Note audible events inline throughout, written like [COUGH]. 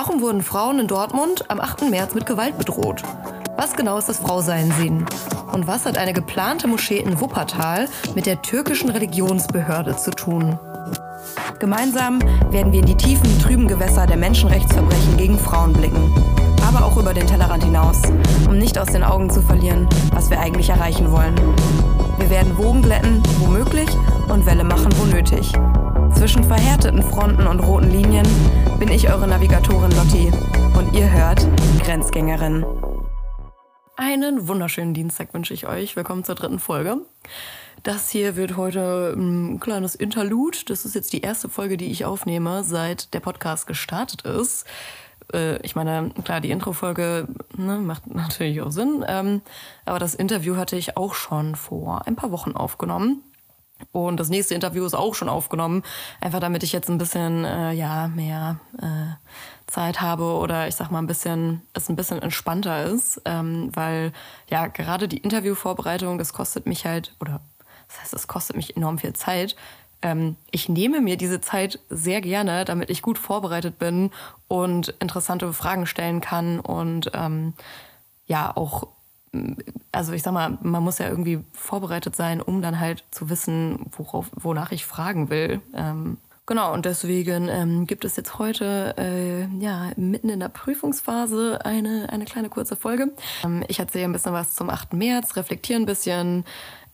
Warum wurden Frauen in Dortmund am 8. März mit Gewalt bedroht? Was genau ist das Frausein? Und was hat eine geplante Moschee in Wuppertal mit der türkischen Religionsbehörde zu tun? Gemeinsam werden wir in die tiefen, trüben Gewässer der Menschenrechtsverbrechen gegen Frauen blicken. Aber auch über den Tellerrand hinaus, um nicht aus den Augen zu verlieren, was wir eigentlich erreichen wollen. Wir werden Wogen glätten, wo möglich, und Welle machen, wo nötig. Zwischen verhärteten Fronten und roten Linien bin ich eure Navigatorin Lotti und ihr hört Grenzgängerin. Einen wunderschönen Dienstag wünsche ich euch. Willkommen zur dritten Folge. Das hier wird heute ein kleines Interlude. Das ist jetzt die erste Folge, die ich aufnehme, seit der Podcast gestartet ist. Äh, ich meine, klar, die Intro-Folge ne, macht natürlich auch Sinn. Ähm, aber das Interview hatte ich auch schon vor ein paar Wochen aufgenommen. Und das nächste Interview ist auch schon aufgenommen, einfach damit ich jetzt ein bisschen äh, ja mehr äh, Zeit habe oder ich sag mal ein bisschen es ein bisschen entspannter ist, ähm, weil ja gerade die Interviewvorbereitung, das kostet mich halt oder das heißt, es kostet mich enorm viel Zeit. Ähm, ich nehme mir diese Zeit sehr gerne, damit ich gut vorbereitet bin und interessante Fragen stellen kann und ähm, ja auch also ich sag mal, man muss ja irgendwie vorbereitet sein, um dann halt zu wissen, worauf, wonach ich fragen will. Ähm, genau, und deswegen ähm, gibt es jetzt heute, äh, ja, mitten in der Prüfungsphase eine, eine kleine kurze Folge. Ähm, ich erzähle ein bisschen was zum 8. März, reflektiere ein bisschen,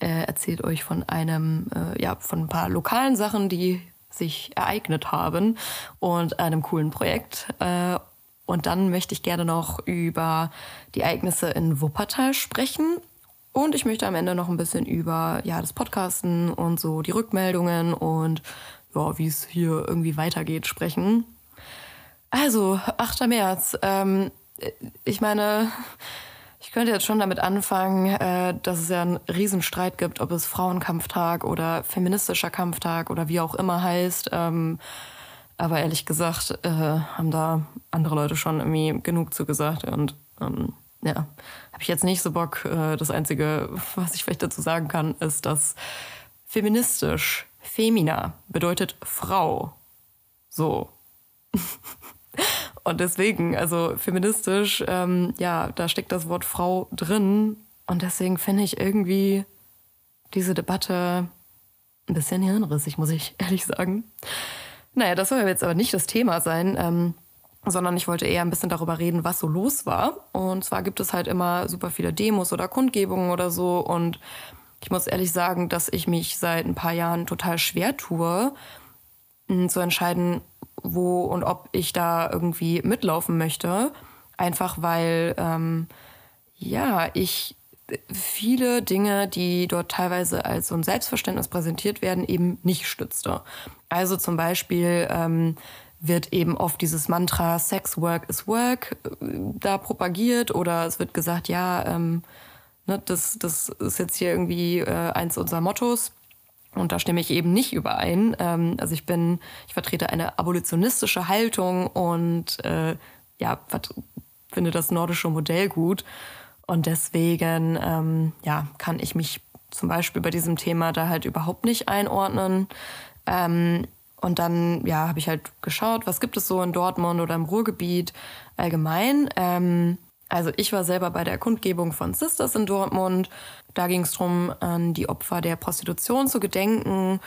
äh, erzählt euch von einem, äh, ja, von ein paar lokalen Sachen, die sich ereignet haben und einem coolen Projekt. Äh, und dann möchte ich gerne noch über die Ereignisse in Wuppertal sprechen. Und ich möchte am Ende noch ein bisschen über ja, das Podcasten und so die Rückmeldungen und ja, wie es hier irgendwie weitergeht sprechen. Also, 8. März. Ähm, ich meine, ich könnte jetzt schon damit anfangen, äh, dass es ja einen Riesenstreit gibt, ob es Frauenkampftag oder feministischer Kampftag oder wie auch immer heißt. Ähm, aber ehrlich gesagt äh, haben da andere Leute schon irgendwie genug zugesagt und ähm, ja, habe ich jetzt nicht so Bock. Äh, das Einzige, was ich vielleicht dazu sagen kann, ist, dass feministisch, femina bedeutet Frau. So. [LAUGHS] und deswegen, also feministisch, ähm, ja, da steckt das Wort Frau drin. Und deswegen finde ich irgendwie diese Debatte ein bisschen hirnrissig, muss ich ehrlich sagen. Naja, das soll jetzt aber nicht das Thema sein, ähm, sondern ich wollte eher ein bisschen darüber reden, was so los war. Und zwar gibt es halt immer super viele Demos oder Kundgebungen oder so. Und ich muss ehrlich sagen, dass ich mich seit ein paar Jahren total schwer tue, zu entscheiden, wo und ob ich da irgendwie mitlaufen möchte. Einfach weil, ähm, ja, ich viele Dinge, die dort teilweise als so ein Selbstverständnis präsentiert werden, eben nicht stützte. Also zum Beispiel ähm, wird eben oft dieses Mantra Sex Work is Work äh, da propagiert oder es wird gesagt, ja, ähm, ne, das, das ist jetzt hier irgendwie äh, eins unserer Mottos. Und da stimme ich eben nicht überein. Ähm, also ich bin, ich vertrete eine abolitionistische Haltung und äh, ja, finde das nordische Modell gut. Und deswegen ähm, ja, kann ich mich zum Beispiel bei diesem Thema da halt überhaupt nicht einordnen. Ähm, und dann ja, habe ich halt geschaut, was gibt es so in Dortmund oder im Ruhrgebiet allgemein. Ähm, also ich war selber bei der Kundgebung von Sisters in Dortmund. Da ging es darum, an die Opfer der Prostitution zu gedenken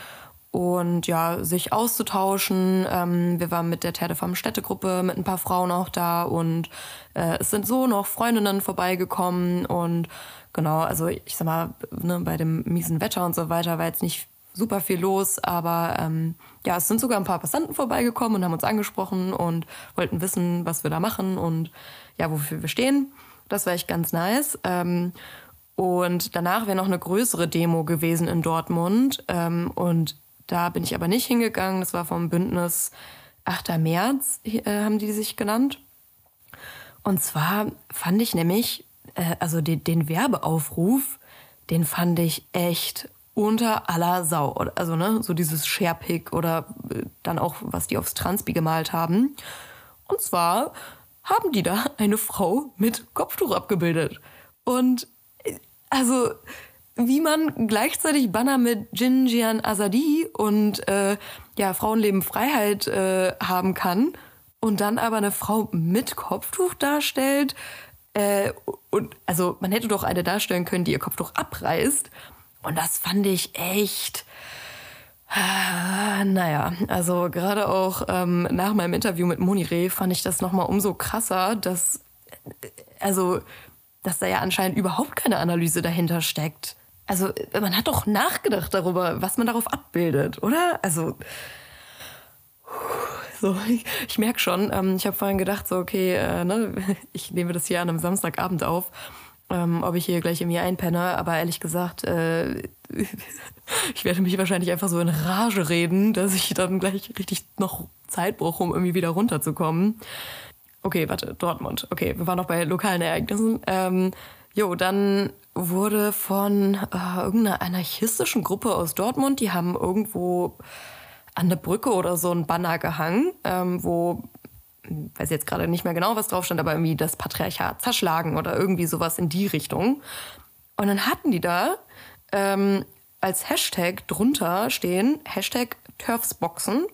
und ja, sich auszutauschen. Ähm, wir waren mit der Terdefam Städtegruppe mit ein paar Frauen auch da und äh, es sind so noch Freundinnen vorbeigekommen und genau, also ich sag mal, ne, bei dem miesen Wetter und so weiter war jetzt nicht super viel los, aber ähm, ja, es sind sogar ein paar Passanten vorbeigekommen und haben uns angesprochen und wollten wissen, was wir da machen und ja, wofür wir stehen. Das war echt ganz nice. Ähm, und danach wäre noch eine größere Demo gewesen in Dortmund. Ähm, und da bin ich aber nicht hingegangen. Das war vom Bündnis 8. März, äh, haben die sich genannt. Und zwar fand ich nämlich, äh, also den, den Werbeaufruf, den fand ich echt unter aller Sau. Also, ne, so dieses Sharepick oder äh, dann auch, was die aufs Transpi gemalt haben. Und zwar haben die da eine Frau mit Kopftuch abgebildet. Und äh, also wie man gleichzeitig Banner mit Jinjian Azadi und äh, ja, Frauenleben Freiheit äh, haben kann und dann aber eine Frau mit Kopftuch darstellt. Äh, und also man hätte doch eine darstellen können, die ihr Kopftuch abreißt. Und das fand ich echt. Naja, also gerade auch ähm, nach meinem Interview mit Monire fand ich das nochmal umso krasser, dass, also, dass da ja anscheinend überhaupt keine Analyse dahinter steckt. Also, man hat doch nachgedacht darüber, was man darauf abbildet, oder? Also, so, ich, ich merke schon, ähm, ich habe vorhin gedacht, so, okay, äh, ne, [LAUGHS] ich nehme das hier an einem Samstagabend auf, ähm, ob ich hier gleich mir einpenne, aber ehrlich gesagt, äh, [LAUGHS] ich werde mich wahrscheinlich einfach so in Rage reden, dass ich dann gleich richtig noch Zeit brauche, um irgendwie wieder runterzukommen. Okay, warte, Dortmund. Okay, wir waren noch bei lokalen Ereignissen. Ähm, jo, dann wurde von äh, irgendeiner anarchistischen Gruppe aus Dortmund, die haben irgendwo an der Brücke oder so ein Banner gehangen, ähm, wo, weiß jetzt gerade nicht mehr genau, was drauf stand, aber irgendwie das Patriarchat zerschlagen oder irgendwie sowas in die Richtung. Und dann hatten die da ähm, als Hashtag drunter stehen, Hashtag Turfsboxen.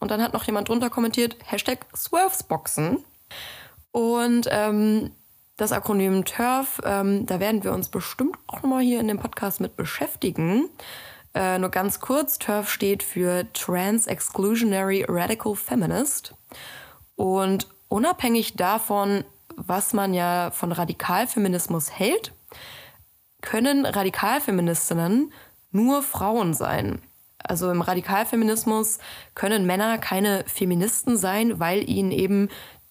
Und dann hat noch jemand drunter kommentiert, Hashtag Swervesboxen. Und ähm, das Akronym TURF, ähm, da werden wir uns bestimmt auch nochmal hier in dem Podcast mit beschäftigen. Äh, nur ganz kurz, TERF steht für Trans Exclusionary Radical Feminist. Und unabhängig davon, was man ja von Radikalfeminismus hält, können Radikalfeministinnen nur Frauen sein. Also im Radikalfeminismus können Männer keine Feministen sein, weil ihnen eben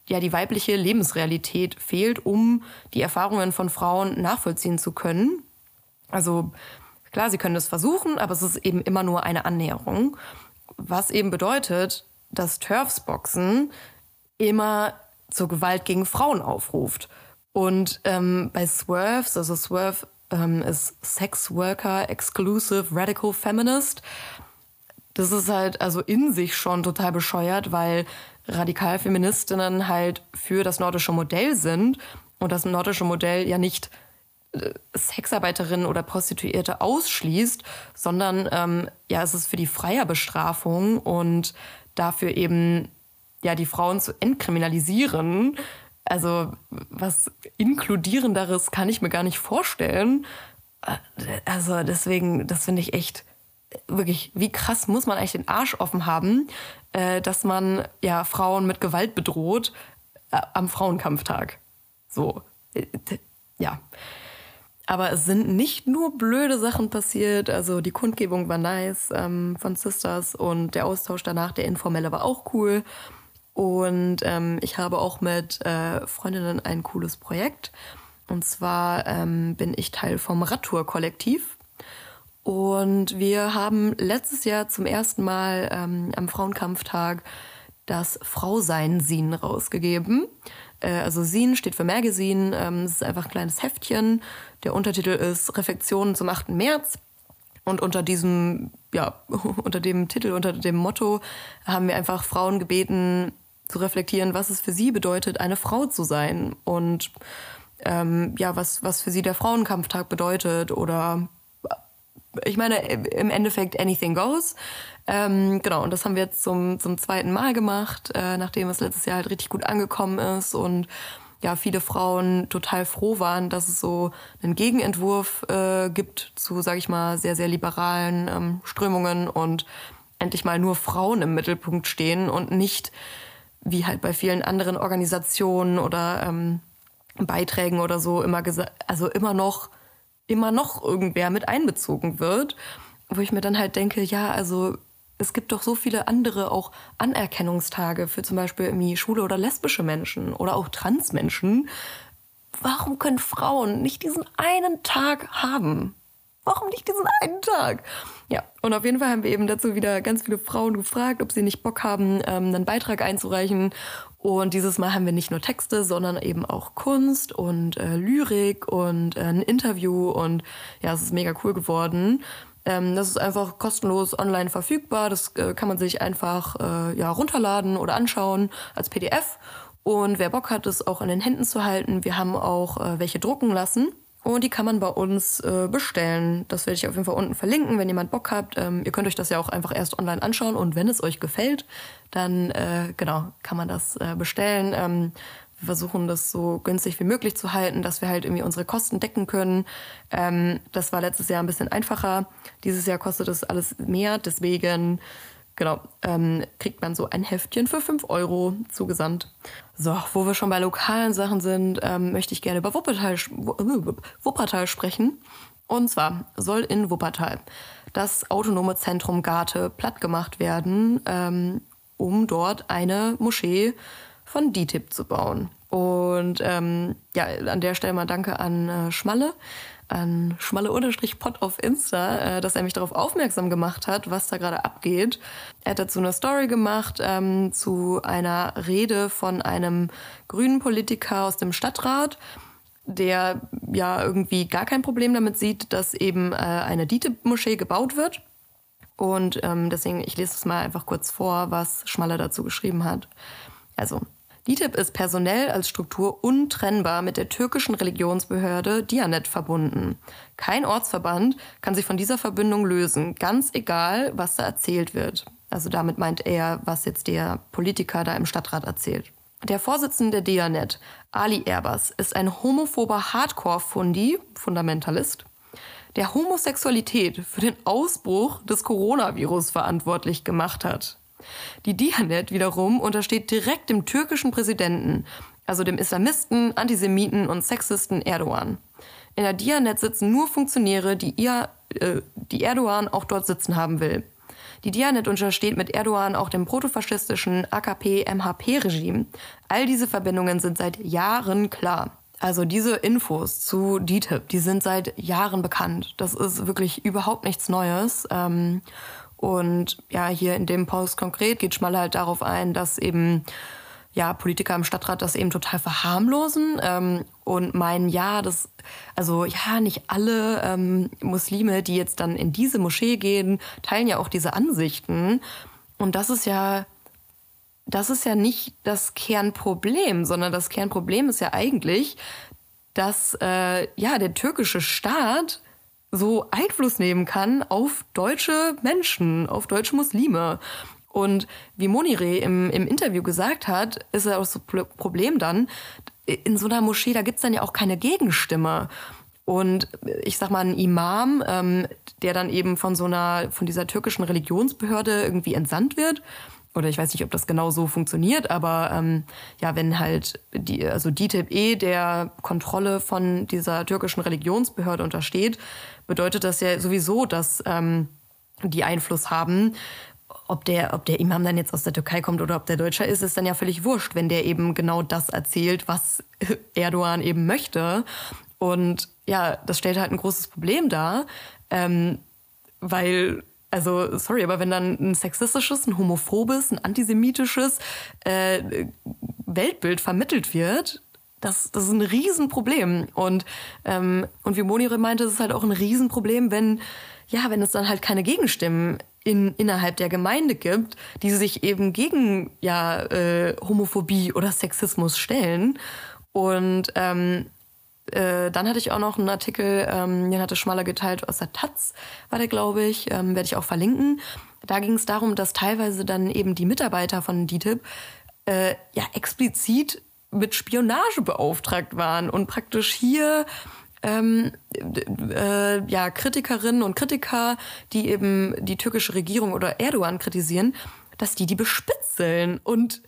ja die weibliche Lebensrealität fehlt, um die Erfahrungen von Frauen nachvollziehen zu können. Also Klar, sie können es versuchen, aber es ist eben immer nur eine Annäherung. Was eben bedeutet, dass Turfsboxen immer zur Gewalt gegen Frauen aufruft. Und ähm, bei Swerves, also Swerve ähm, ist Sex Worker Exclusive Radical Feminist. Das ist halt also in sich schon total bescheuert, weil Radikalfeministinnen halt für das nordische Modell sind und das nordische Modell ja nicht Sexarbeiterinnen oder Prostituierte ausschließt, sondern ähm, ja, es ist für die Freierbestrafung und dafür eben ja die Frauen zu entkriminalisieren. Also was inkludierenderes kann ich mir gar nicht vorstellen. Also deswegen, das finde ich echt wirklich, wie krass muss man eigentlich den Arsch offen haben, äh, dass man ja Frauen mit Gewalt bedroht äh, am Frauenkampftag. So, äh, ja. Aber es sind nicht nur blöde Sachen passiert. Also die Kundgebung war nice ähm, von Sisters und der Austausch danach, der informelle, war auch cool. Und ähm, ich habe auch mit äh, Freundinnen ein cooles Projekt. Und zwar ähm, bin ich Teil vom Radtour-Kollektiv. Und wir haben letztes Jahr zum ersten Mal ähm, am Frauenkampftag das Frausein-Sin rausgegeben. Äh, also Sin steht für Magazine. Ähm, es ist einfach ein kleines Heftchen. Der Untertitel ist Reflexionen zum 8. März. Und unter diesem, ja, [LAUGHS] unter dem Titel, unter dem Motto haben wir einfach Frauen gebeten, zu reflektieren, was es für sie bedeutet, eine Frau zu sein. Und ähm, ja, was, was für sie der Frauenkampftag bedeutet oder ich meine, im Endeffekt anything goes. Ähm, genau, und das haben wir jetzt zum, zum zweiten Mal gemacht, äh, nachdem es letztes Jahr halt richtig gut angekommen ist und ja, viele Frauen total froh waren, dass es so einen Gegenentwurf äh, gibt zu, sag ich mal, sehr, sehr liberalen ähm, Strömungen und endlich mal nur Frauen im Mittelpunkt stehen und nicht wie halt bei vielen anderen Organisationen oder ähm, Beiträgen oder so immer also immer noch immer noch irgendwer mit einbezogen wird, wo ich mir dann halt denke, ja, also es gibt doch so viele andere auch Anerkennungstage für zum Beispiel irgendwie schwule oder lesbische Menschen oder auch Transmenschen. Warum können Frauen nicht diesen einen Tag haben? Warum nicht diesen einen Tag? Ja, und auf jeden Fall haben wir eben dazu wieder ganz viele Frauen gefragt, ob sie nicht Bock haben, ähm, einen Beitrag einzureichen. Und dieses Mal haben wir nicht nur Texte, sondern eben auch Kunst und äh, Lyrik und äh, ein Interview. Und ja, es ist mega cool geworden. Ähm, das ist einfach kostenlos online verfügbar. Das äh, kann man sich einfach äh, ja, runterladen oder anschauen als PDF. Und wer Bock hat, es auch in den Händen zu halten, wir haben auch äh, welche drucken lassen. Und die kann man bei uns äh, bestellen. Das werde ich auf jeden Fall unten verlinken, wenn jemand Bock habt. Ähm, ihr könnt euch das ja auch einfach erst online anschauen und wenn es euch gefällt, dann äh, genau kann man das äh, bestellen. Ähm, wir versuchen das so günstig wie möglich zu halten, dass wir halt irgendwie unsere Kosten decken können. Ähm, das war letztes Jahr ein bisschen einfacher. Dieses Jahr kostet das alles mehr. Deswegen genau, ähm, kriegt man so ein Heftchen für 5 Euro zugesandt. So, wo wir schon bei lokalen Sachen sind, ähm, möchte ich gerne über Wuppertal, Wuppertal sprechen. Und zwar soll in Wuppertal das autonome Zentrum Garte plattgemacht werden, ähm, um dort eine Moschee von DTIP zu bauen. Und ähm, ja, an der Stelle mal danke an äh, Schmalle, an schmalle-pod auf Insta, äh, dass er mich darauf aufmerksam gemacht hat, was da gerade abgeht. Er hat dazu eine Story gemacht ähm, zu einer Rede von einem grünen Politiker aus dem Stadtrat, der ja irgendwie gar kein Problem damit sieht, dass eben äh, eine DITIB-Moschee gebaut wird. Und ähm, deswegen, ich lese es mal einfach kurz vor, was Schmalle dazu geschrieben hat. Also, DİTİB ist personell als Struktur untrennbar mit der türkischen Religionsbehörde Dianet verbunden. Kein Ortsverband kann sich von dieser Verbindung lösen, ganz egal, was da erzählt wird. Also damit meint er, was jetzt der Politiker da im Stadtrat erzählt. Der Vorsitzende der Dianet, Ali Erbas, ist ein homophober Hardcore-Fundi, Fundamentalist, der Homosexualität für den Ausbruch des Coronavirus verantwortlich gemacht hat. Die Dianet wiederum untersteht direkt dem türkischen Präsidenten, also dem Islamisten, Antisemiten und Sexisten Erdogan. In der Dianet sitzen nur Funktionäre, die, ihr, äh, die Erdogan auch dort sitzen haben will. Die Dianet untersteht mit Erdogan auch dem protofaschistischen AKP-MHP-Regime. All diese Verbindungen sind seit Jahren klar. Also diese Infos zu DTIP, die sind seit Jahren bekannt. Das ist wirklich überhaupt nichts Neues. Ähm, und ja, hier in dem Post konkret geht Schmalle halt darauf ein, dass eben ja, Politiker im Stadtrat das eben total verharmlosen ähm, und meinen, ja, das, also ja, nicht alle ähm, Muslime, die jetzt dann in diese Moschee gehen, teilen ja auch diese Ansichten. Und das ist ja, das ist ja nicht das Kernproblem, sondern das Kernproblem ist ja eigentlich, dass äh, ja der türkische Staat so Einfluss nehmen kann auf deutsche Menschen, auf deutsche Muslime. Und wie Monire im, im Interview gesagt hat, ist ja auch das Problem dann, in so einer Moschee, da gibt's dann ja auch keine Gegenstimme. Und ich sag mal, ein Imam, ähm, der dann eben von so einer, von dieser türkischen Religionsbehörde irgendwie entsandt wird, oder ich weiß nicht, ob das genau so funktioniert, aber ähm, ja, wenn halt die, also DITIB E der Kontrolle von dieser türkischen Religionsbehörde untersteht, bedeutet das ja sowieso, dass ähm, die Einfluss haben. Ob der, ob der Imam dann jetzt aus der Türkei kommt oder ob der Deutscher ist, ist dann ja völlig wurscht, wenn der eben genau das erzählt, was [LAUGHS] Erdogan eben möchte. Und ja, das stellt halt ein großes Problem dar, ähm, weil also, sorry, aber wenn dann ein sexistisches, ein homophobes, ein antisemitisches äh, Weltbild vermittelt wird, das, das ist ein Riesenproblem. Und, ähm, und wie Monire meinte, es ist halt auch ein Riesenproblem, wenn, ja, wenn es dann halt keine Gegenstimmen in, innerhalb der Gemeinde gibt, die sich eben gegen ja, äh, Homophobie oder Sexismus stellen. Und ähm, äh, dann hatte ich auch noch einen Artikel, ähm, den hatte Schmaler geteilt aus der Taz, war der, glaube ich, ähm, werde ich auch verlinken. Da ging es darum, dass teilweise dann eben die Mitarbeiter von DTIP äh, ja explizit mit Spionage beauftragt waren und praktisch hier ähm, äh, ja, Kritikerinnen und Kritiker, die eben die türkische Regierung oder Erdogan kritisieren, dass die die bespitzeln und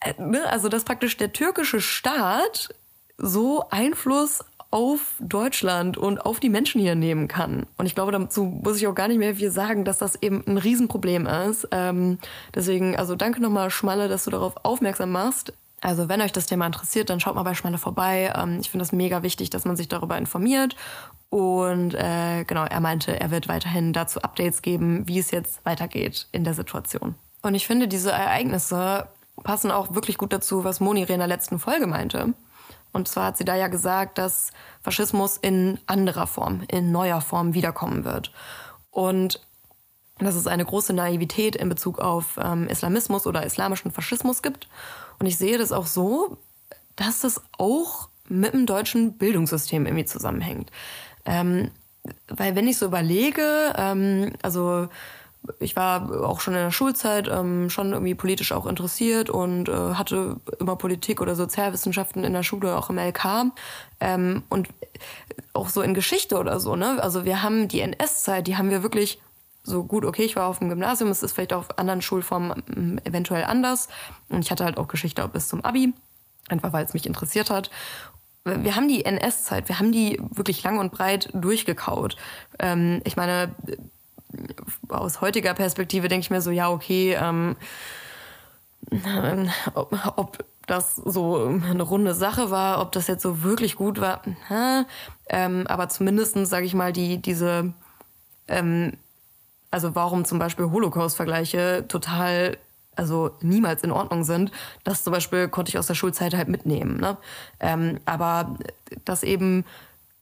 äh, ne, also dass praktisch der türkische Staat so Einfluss auf Deutschland und auf die Menschen hier nehmen kann. Und ich glaube, dazu muss ich auch gar nicht mehr viel sagen, dass das eben ein Riesenproblem ist. Ähm, deswegen, also danke nochmal, Schmalle, dass du darauf aufmerksam machst. Also wenn euch das Thema interessiert, dann schaut mal bei Schmalle vorbei. Ähm, ich finde das mega wichtig, dass man sich darüber informiert. Und äh, genau, er meinte, er wird weiterhin dazu Updates geben, wie es jetzt weitergeht in der Situation. Und ich finde, diese Ereignisse passen auch wirklich gut dazu, was Moni in der letzten Folge meinte. Und zwar hat sie da ja gesagt, dass Faschismus in anderer Form, in neuer Form wiederkommen wird. Und dass es eine große Naivität in Bezug auf ähm, Islamismus oder islamischen Faschismus gibt. Und ich sehe das auch so, dass das auch mit dem deutschen Bildungssystem irgendwie zusammenhängt. Ähm, weil wenn ich so überlege, ähm, also ich war auch schon in der Schulzeit ähm, schon irgendwie politisch auch interessiert und äh, hatte immer Politik oder Sozialwissenschaften in der Schule, auch im LK. Ähm, und auch so in Geschichte oder so, ne? Also wir haben die NS-Zeit, die haben wir wirklich so gut, okay, ich war auf dem Gymnasium, es ist vielleicht auf anderen Schulformen ähm, eventuell anders. Und ich hatte halt auch Geschichte auch bis zum Abi, einfach weil es mich interessiert hat. Wir haben die NS-Zeit, wir haben die wirklich lang und breit durchgekaut. Ähm, ich meine, aus heutiger Perspektive denke ich mir so, ja, okay, ähm, ob, ob, das so eine runde Sache war, ob das jetzt so wirklich gut war, ähm, aber zumindestens sage ich mal, die, diese, ähm, also warum zum Beispiel Holocaust-Vergleiche total also niemals in Ordnung sind. Das zum Beispiel konnte ich aus der Schulzeit halt mitnehmen. Ne? Ähm, aber dass eben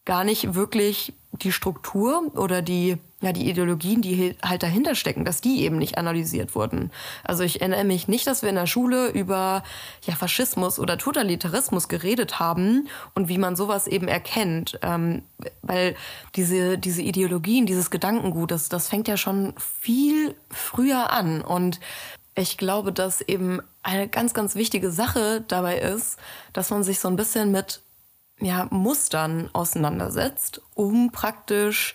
gar nicht wirklich die Struktur oder die, ja, die Ideologien, die halt dahinter stecken, dass die eben nicht analysiert wurden. Also ich erinnere mich nicht, dass wir in der Schule über ja, Faschismus oder Totalitarismus geredet haben und wie man sowas eben erkennt. Ähm, weil diese, diese Ideologien, dieses Gedankengut, das, das fängt ja schon viel früher an. Und ich glaube, dass eben eine ganz, ganz wichtige Sache dabei ist, dass man sich so ein bisschen mit ja, Mustern auseinandersetzt, um praktisch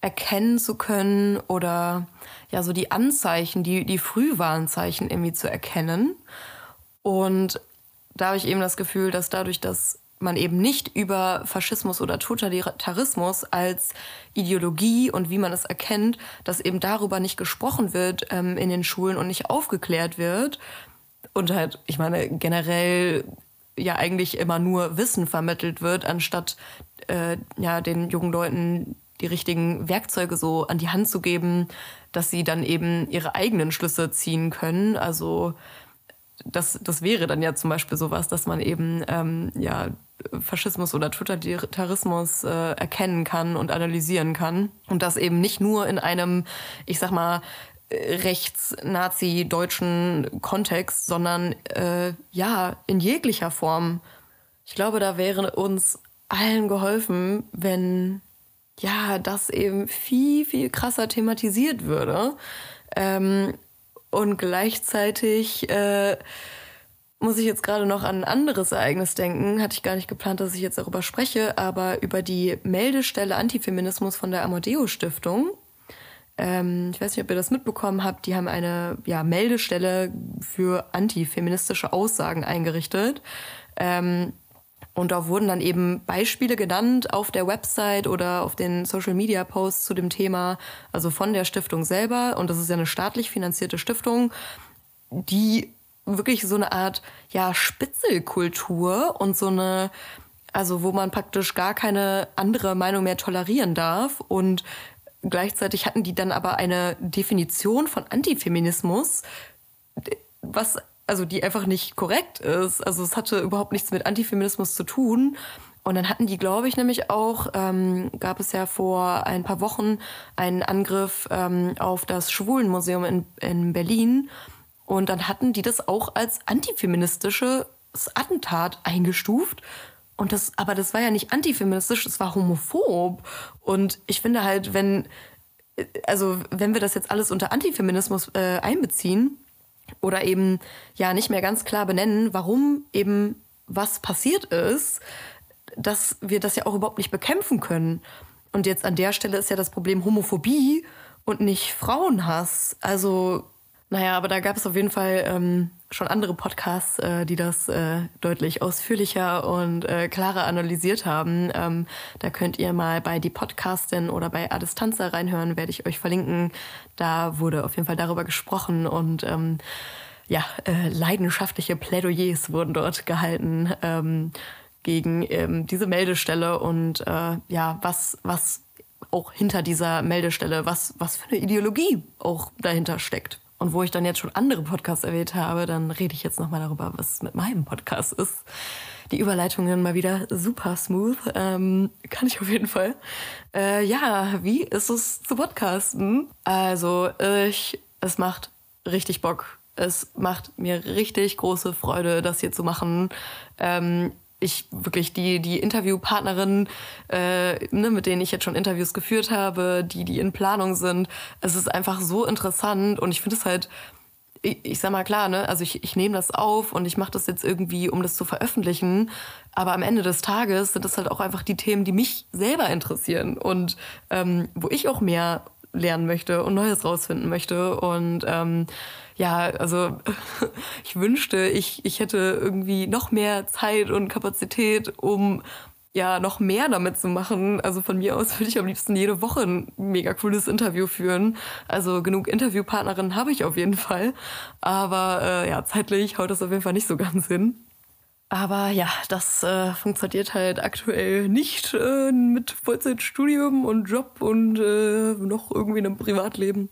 erkennen zu können oder ja, so die Anzeichen, die, die Frühwarnzeichen irgendwie zu erkennen. Und da habe ich eben das Gefühl, dass dadurch, dass man eben nicht über Faschismus oder Totalitarismus als Ideologie und wie man es erkennt, dass eben darüber nicht gesprochen wird ähm, in den Schulen und nicht aufgeklärt wird. Und halt, ich meine, generell ja eigentlich immer nur Wissen vermittelt wird, anstatt äh, ja den jungen Leuten die richtigen Werkzeuge so an die Hand zu geben, dass sie dann eben ihre eigenen Schlüsse ziehen können. Also das, das wäre dann ja zum Beispiel sowas, dass man eben ähm, ja Faschismus oder Totalitarismus äh, erkennen kann und analysieren kann. Und das eben nicht nur in einem, ich sag mal, rechts-nazi-deutschen Kontext, sondern äh, ja, in jeglicher Form. Ich glaube, da wäre uns allen geholfen, wenn ja, das eben viel, viel krasser thematisiert würde. Ähm, und gleichzeitig äh, muss ich jetzt gerade noch an ein anderes Ereignis denken. Hatte ich gar nicht geplant, dass ich jetzt darüber spreche, aber über die Meldestelle Antifeminismus von der Amadeus Stiftung. Ähm, ich weiß nicht, ob ihr das mitbekommen habt. Die haben eine ja, Meldestelle für antifeministische Aussagen eingerichtet. Ähm, und da wurden dann eben Beispiele genannt auf der Website oder auf den Social Media Posts zu dem Thema, also von der Stiftung selber. Und das ist ja eine staatlich finanzierte Stiftung, die wirklich so eine Art ja Spitzelkultur und so eine also wo man praktisch gar keine andere Meinung mehr tolerieren darf und Gleichzeitig hatten die dann aber eine Definition von Antifeminismus, was also die einfach nicht korrekt ist. Also es hatte überhaupt nichts mit Antifeminismus zu tun. Und dann hatten die, glaube ich, nämlich auch, ähm, gab es ja vor ein paar Wochen einen Angriff ähm, auf das Schwulenmuseum in, in Berlin. Und dann hatten die das auch als antifeministisches Attentat eingestuft. Und das, aber das war ja nicht antifeministisch, das war homophob. Und ich finde halt, wenn, also wenn wir das jetzt alles unter Antifeminismus äh, einbeziehen oder eben ja nicht mehr ganz klar benennen, warum eben was passiert ist, dass wir das ja auch überhaupt nicht bekämpfen können. Und jetzt an der Stelle ist ja das Problem Homophobie und nicht Frauenhass. Also naja, aber da gab es auf jeden Fall ähm, schon andere Podcasts, äh, die das äh, deutlich ausführlicher und äh, klarer analysiert haben. Ähm, da könnt ihr mal bei die Podcastin oder bei Adistanza reinhören, werde ich euch verlinken. Da wurde auf jeden Fall darüber gesprochen und ähm, ja, äh, leidenschaftliche Plädoyers wurden dort gehalten ähm, gegen ähm, diese Meldestelle und äh, ja, was, was auch hinter dieser Meldestelle, was, was für eine Ideologie auch dahinter steckt. Und wo ich dann jetzt schon andere Podcasts erwähnt habe, dann rede ich jetzt nochmal darüber, was mit meinem Podcast ist. Die Überleitungen mal wieder super smooth. Ähm, kann ich auf jeden Fall. Äh, ja, wie ist es zu podcasten? Also, ich, es macht richtig Bock. Es macht mir richtig große Freude, das hier zu machen. Ähm, ich wirklich die, die Interviewpartnerinnen, äh, ne, mit denen ich jetzt schon Interviews geführt habe, die, die in Planung sind, es ist einfach so interessant und ich finde es halt, ich, ich sag mal klar, ne, also ich, ich nehme das auf und ich mache das jetzt irgendwie, um das zu veröffentlichen, aber am Ende des Tages sind das halt auch einfach die Themen, die mich selber interessieren und ähm, wo ich auch mehr lernen möchte und Neues rausfinden möchte. Und ähm, ja, also [LAUGHS] ich wünschte, ich, ich hätte irgendwie noch mehr Zeit und Kapazität, um ja noch mehr damit zu machen. Also von mir aus [LAUGHS] würde ich am liebsten jede Woche ein mega cooles Interview führen. Also genug Interviewpartnerinnen habe ich auf jeden Fall. Aber äh, ja, zeitlich haut das auf jeden Fall nicht so ganz hin. Aber ja, das äh, funktioniert halt aktuell nicht äh, mit Vollzeitstudium und Job und äh, noch irgendwie einem Privatleben.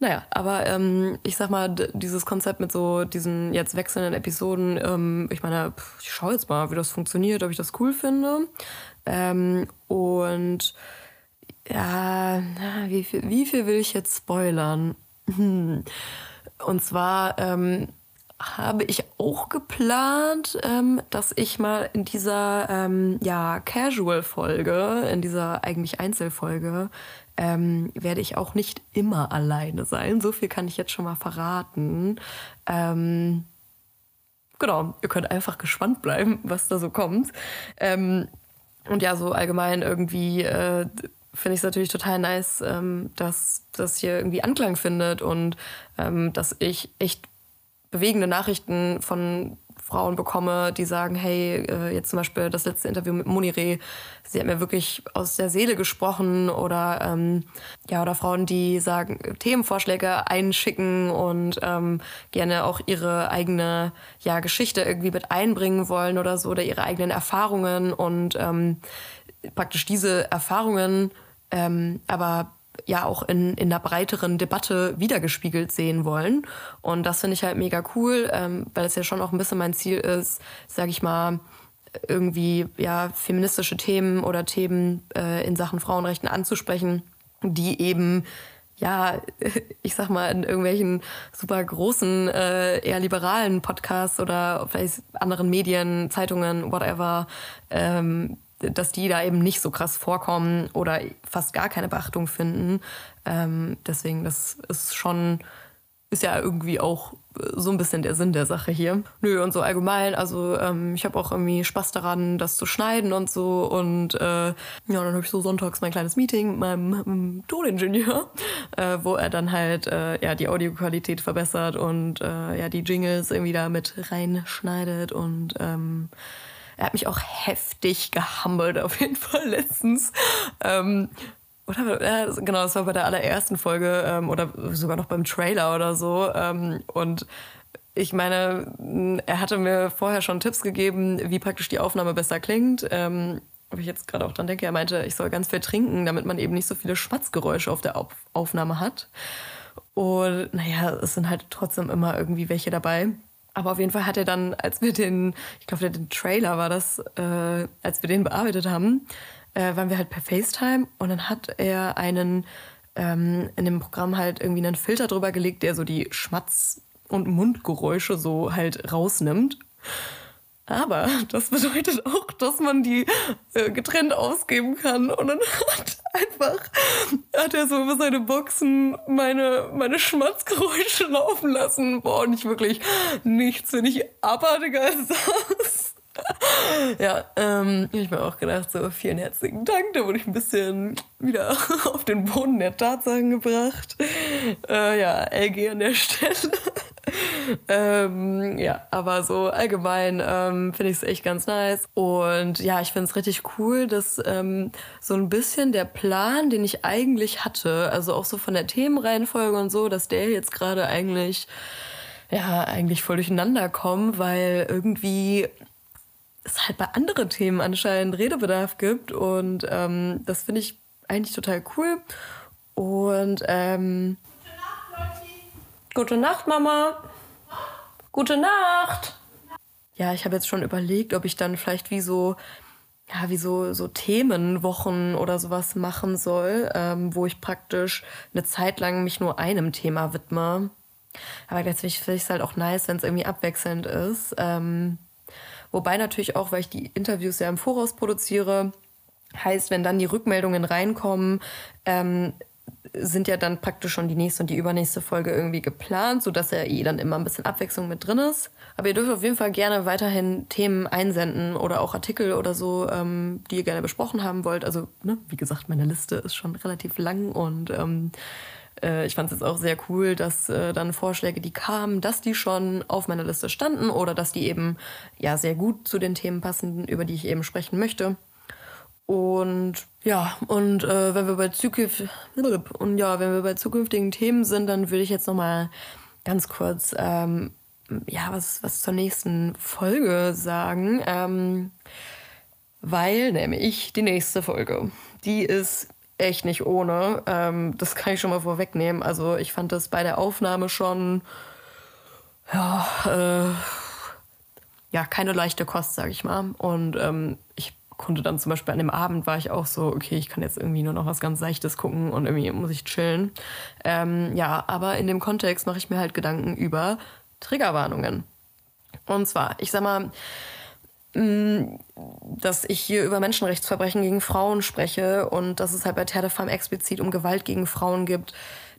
Naja, aber ähm, ich sag mal, dieses Konzept mit so diesen jetzt wechselnden Episoden, ähm, ich meine, ich schaue jetzt mal, wie das funktioniert, ob ich das cool finde. Ähm, und ja, wie viel, wie viel will ich jetzt spoilern? [LAUGHS] Und zwar ähm, habe ich auch geplant, ähm, dass ich mal in dieser ähm, ja, Casual-Folge, in dieser eigentlich Einzelfolge, ähm, werde ich auch nicht immer alleine sein. So viel kann ich jetzt schon mal verraten. Ähm, genau, ihr könnt einfach gespannt bleiben, was da so kommt. Ähm, und ja, so allgemein irgendwie äh, finde ich es natürlich total nice, ähm, dass das hier irgendwie Anklang findet und ähm, dass ich echt bewegende Nachrichten von Frauen bekomme, die sagen, hey, äh, jetzt zum Beispiel das letzte Interview mit Monire, sie hat mir wirklich aus der Seele gesprochen oder ähm, ja, oder Frauen, die sagen, Themenvorschläge einschicken und ähm, gerne auch ihre eigene ja, Geschichte irgendwie mit einbringen wollen oder so oder ihre eigenen Erfahrungen und ähm, praktisch diese Erfahrungen ähm, aber ja auch in, in einer breiteren Debatte wiedergespiegelt sehen wollen. Und das finde ich halt mega cool, ähm, weil es ja schon auch ein bisschen mein Ziel ist, sage ich mal, irgendwie ja feministische Themen oder Themen äh, in Sachen Frauenrechten anzusprechen, die eben ja, [LAUGHS] ich sag mal, in irgendwelchen super großen, äh, eher liberalen Podcasts oder vielleicht anderen Medien, Zeitungen, whatever, ähm, dass die da eben nicht so krass vorkommen oder fast gar keine Beachtung finden. Ähm, deswegen, das ist schon, ist ja irgendwie auch so ein bisschen der Sinn der Sache hier. Nö, und so allgemein, also ähm, ich habe auch irgendwie Spaß daran, das zu schneiden und so. Und äh, ja, dann habe ich so sonntags mein kleines Meeting mit meinem, meinem Toningenieur, [LAUGHS] äh, wo er dann halt äh, ja die Audioqualität verbessert und äh, ja die Jingles irgendwie da mit reinschneidet und ähm, er hat mich auch heftig gehammelt, auf jeden Fall letztens. Ähm, oder ja, genau, das war bei der allerersten Folge ähm, oder sogar noch beim Trailer oder so. Ähm, und ich meine, er hatte mir vorher schon Tipps gegeben, wie praktisch die Aufnahme besser klingt. Ähm, ob ich jetzt gerade auch dran denke, er meinte, ich soll ganz viel trinken, damit man eben nicht so viele Schmatzgeräusche auf der Auf Aufnahme hat. Und naja, es sind halt trotzdem immer irgendwie welche dabei. Aber auf jeden Fall hat er dann, als wir den, ich glaube, den Trailer war das, äh, als wir den bearbeitet haben, äh, waren wir halt per FaceTime und dann hat er einen ähm, in dem Programm halt irgendwie einen Filter drüber gelegt, der so die Schmatz- und Mundgeräusche so halt rausnimmt. Aber das bedeutet auch, dass man die äh, getrennt ausgeben kann. Und dann hat einfach, hat er so über seine Boxen meine, meine Schmatzgeräusche [LAUGHS] laufen lassen. Boah, nicht wirklich nichts finde ich abartiger [LAUGHS] das. ja, ähm, ich mir auch gedacht, so vielen herzlichen Dank. Da wurde ich ein bisschen wieder [LAUGHS] auf den Boden der Tatsachen gebracht. Äh, ja, LG an der Stelle. [LAUGHS] ähm, ja, aber so allgemein ähm, finde ich es echt ganz nice. Und ja, ich finde es richtig cool, dass ähm, so ein bisschen der Plan, den ich eigentlich hatte, also auch so von der Themenreihenfolge und so, dass der jetzt gerade eigentlich, ja, eigentlich voll durcheinander kommt, weil irgendwie es halt bei anderen Themen anscheinend Redebedarf gibt. Und ähm, das finde ich eigentlich total cool. Und ähm, Gute Nacht, Mama. Gute Nacht. Ja, ich habe jetzt schon überlegt, ob ich dann vielleicht wie so, ja, wie so, so Themenwochen oder sowas machen soll, ähm, wo ich praktisch eine Zeit lang mich nur einem Thema widme. Aber letztlich finde ich es halt auch nice, wenn es irgendwie abwechselnd ist. Ähm, Wobei natürlich auch, weil ich die Interviews ja im Voraus produziere, heißt, wenn dann die Rückmeldungen reinkommen, ähm, sind ja dann praktisch schon die nächste und die übernächste Folge irgendwie geplant, sodass ja eh dann immer ein bisschen Abwechslung mit drin ist. Aber ihr dürft auf jeden Fall gerne weiterhin Themen einsenden oder auch Artikel oder so, ähm, die ihr gerne besprochen haben wollt. Also, ne, wie gesagt, meine Liste ist schon relativ lang und ähm, äh, ich fand es jetzt auch sehr cool, dass äh, dann Vorschläge, die kamen, dass die schon auf meiner Liste standen oder dass die eben ja sehr gut zu den Themen passen, über die ich eben sprechen möchte. Und ja, und äh, wenn wir bei zukünftigen und ja, wenn wir bei zukünftigen Themen sind, dann würde ich jetzt noch mal ganz kurz ähm, ja was was zur nächsten Folge sagen, ähm, weil nämlich die nächste Folge, die ist echt nicht ohne. Ähm, das kann ich schon mal vorwegnehmen. Also ich fand das bei der Aufnahme schon ja äh, ja keine leichte Kost, sag ich mal. Und ähm, ich konnte dann zum Beispiel an dem Abend war ich auch so, okay, ich kann jetzt irgendwie nur noch was ganz Seichtes gucken und irgendwie muss ich chillen. Ähm, ja, aber in dem Kontext mache ich mir halt Gedanken über Triggerwarnungen. Und zwar, ich sag mal, mm, dass ich hier über Menschenrechtsverbrechen gegen Frauen spreche und dass es halt bei Terre de Femme explizit um Gewalt gegen Frauen gibt.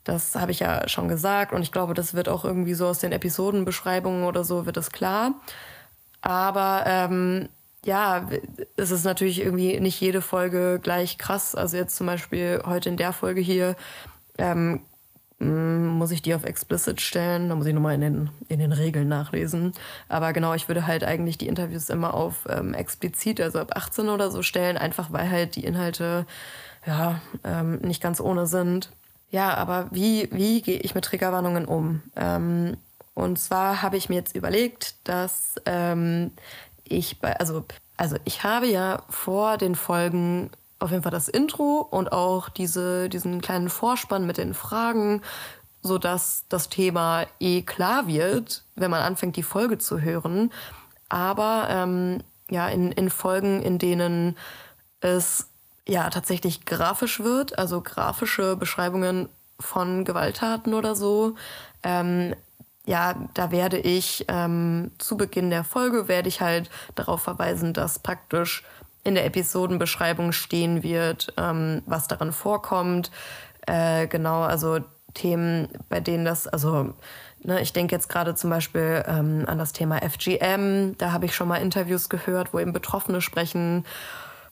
Das habe ich ja schon gesagt und ich glaube, das wird auch irgendwie so aus den Episodenbeschreibungen oder so wird das klar. Aber ähm, ja, es ist natürlich irgendwie nicht jede Folge gleich krass. Also jetzt zum Beispiel heute in der Folge hier ähm, muss ich die auf explicit stellen. Da muss ich nochmal in den, in den Regeln nachlesen. Aber genau, ich würde halt eigentlich die Interviews immer auf ähm, explizit, also ab 18 oder so stellen, einfach weil halt die Inhalte ja ähm, nicht ganz ohne sind. Ja, aber wie, wie gehe ich mit Triggerwarnungen um? Ähm, und zwar habe ich mir jetzt überlegt, dass ähm, ich bei, also, also ich habe ja vor den Folgen auf jeden Fall das Intro und auch diese, diesen kleinen Vorspann mit den Fragen, sodass das Thema eh klar wird, wenn man anfängt, die Folge zu hören. Aber ähm, ja, in, in Folgen, in denen es ja tatsächlich grafisch wird, also grafische Beschreibungen von Gewalttaten oder so, ähm, ja, da werde ich ähm, zu Beginn der Folge werde ich halt darauf verweisen, dass praktisch in der Episodenbeschreibung stehen wird, ähm, was darin vorkommt. Äh, genau, also Themen, bei denen das, also ne, ich denke jetzt gerade zum Beispiel ähm, an das Thema FGM. Da habe ich schon mal Interviews gehört, wo eben Betroffene sprechen,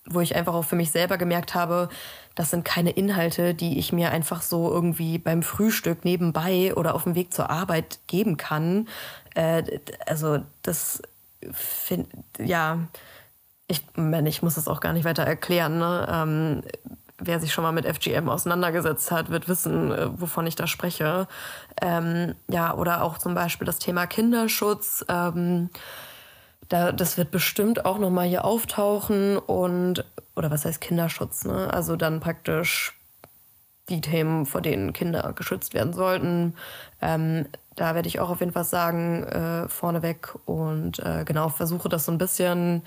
wo ich einfach auch für mich selber gemerkt habe, das sind keine Inhalte, die ich mir einfach so irgendwie beim Frühstück nebenbei oder auf dem Weg zur Arbeit geben kann. Äh, also das finde, ja, ich, meine, ich muss das auch gar nicht weiter erklären. Ne? Ähm, wer sich schon mal mit FGM auseinandergesetzt hat, wird wissen, äh, wovon ich da spreche. Ähm, ja, oder auch zum Beispiel das Thema Kinderschutz. Ähm, da, das wird bestimmt auch nochmal hier auftauchen und, oder was heißt Kinderschutz, ne? Also dann praktisch die Themen, vor denen Kinder geschützt werden sollten. Ähm, da werde ich auch auf jeden Fall sagen, äh, vorneweg und äh, genau versuche das so ein bisschen,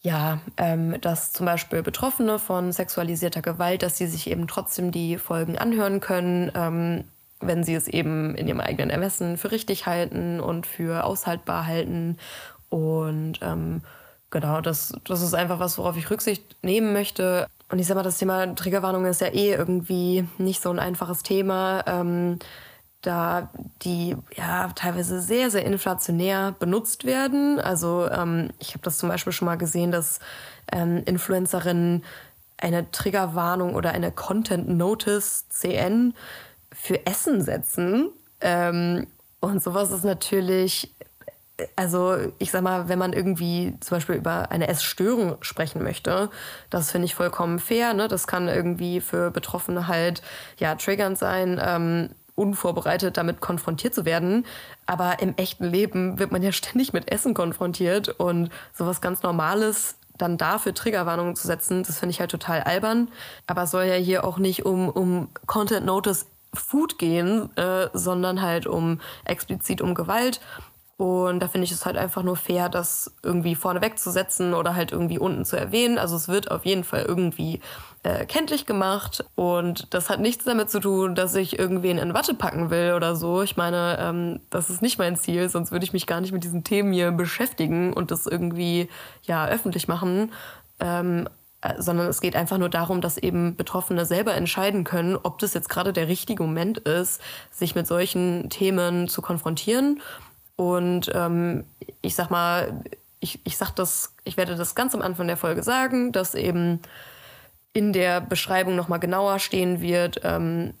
ja, ähm, dass zum Beispiel Betroffene von sexualisierter Gewalt, dass sie sich eben trotzdem die Folgen anhören können, ähm, wenn sie es eben in ihrem eigenen Ermessen für richtig halten und für aushaltbar halten und ähm, genau, das, das ist einfach was, worauf ich Rücksicht nehmen möchte. Und ich sag mal, das Thema Triggerwarnung ist ja eh irgendwie nicht so ein einfaches Thema. Ähm, da die ja teilweise sehr, sehr inflationär benutzt werden. Also ähm, ich habe das zum Beispiel schon mal gesehen, dass ähm, Influencerinnen eine Triggerwarnung oder eine Content Notice CN für Essen setzen. Ähm, und sowas ist natürlich also ich sag mal, wenn man irgendwie zum Beispiel über eine Essstörung sprechen möchte, das finde ich vollkommen fair. Ne? Das kann irgendwie für Betroffene halt ja triggernd sein, ähm, unvorbereitet damit konfrontiert zu werden. Aber im echten Leben wird man ja [LAUGHS] ständig mit Essen konfrontiert und sowas ganz Normales dann dafür Triggerwarnungen zu setzen, das finde ich halt total albern. Aber es soll ja hier auch nicht um, um Content Notice Food gehen, äh, sondern halt um explizit um Gewalt. Und da finde ich es halt einfach nur fair, das irgendwie vorneweg zu setzen oder halt irgendwie unten zu erwähnen. Also es wird auf jeden Fall irgendwie äh, kenntlich gemacht. Und das hat nichts damit zu tun, dass ich irgendwen in Watte packen will oder so. Ich meine, ähm, das ist nicht mein Ziel, sonst würde ich mich gar nicht mit diesen Themen hier beschäftigen und das irgendwie ja öffentlich machen. Ähm, äh, sondern es geht einfach nur darum, dass eben Betroffene selber entscheiden können, ob das jetzt gerade der richtige Moment ist, sich mit solchen Themen zu konfrontieren und ähm, ich sag mal, ich, ich sag das, ich werde das ganz am Anfang der Folge sagen, dass eben in der Beschreibung nochmal genauer stehen wird, ähm,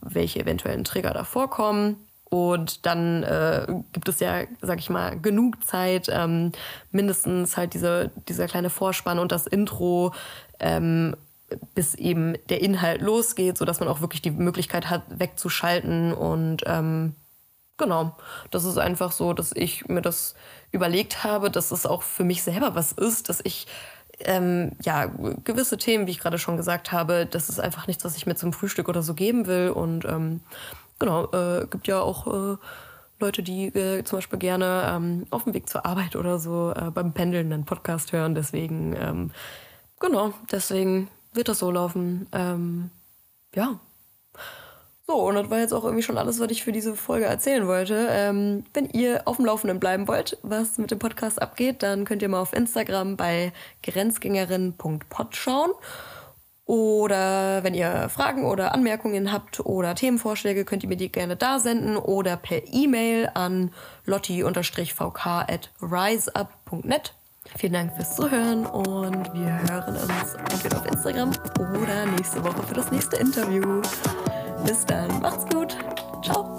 welche eventuellen Trigger da vorkommen. Und dann äh, gibt es ja, sag ich mal, genug Zeit, ähm, mindestens halt diese, dieser kleine Vorspann und das Intro, ähm, bis eben der Inhalt losgeht, sodass man auch wirklich die Möglichkeit hat, wegzuschalten und ähm, Genau. Das ist einfach so, dass ich mir das überlegt habe, dass es auch für mich selber was ist, dass ich ähm, ja gewisse Themen, wie ich gerade schon gesagt habe, das ist einfach nichts, was ich mir zum Frühstück oder so geben will. Und ähm, genau, äh, gibt ja auch äh, Leute, die äh, zum Beispiel gerne ähm, auf dem Weg zur Arbeit oder so äh, beim Pendeln einen Podcast hören. Deswegen, ähm, genau, deswegen wird das so laufen. Ähm, ja, so, und das war jetzt auch irgendwie schon alles, was ich für diese Folge erzählen wollte. Ähm, wenn ihr auf dem Laufenden bleiben wollt, was mit dem Podcast abgeht, dann könnt ihr mal auf Instagram bei grenzgängerin.pod schauen. Oder wenn ihr Fragen oder Anmerkungen habt oder Themenvorschläge, könnt ihr mir die gerne da senden oder per E-Mail an lotti-vk at riseup.net. Vielen Dank fürs Zuhören und wir hören uns entweder auf Instagram oder nächste Woche für das nächste Interview. Bis dann, macht's gut. Ciao.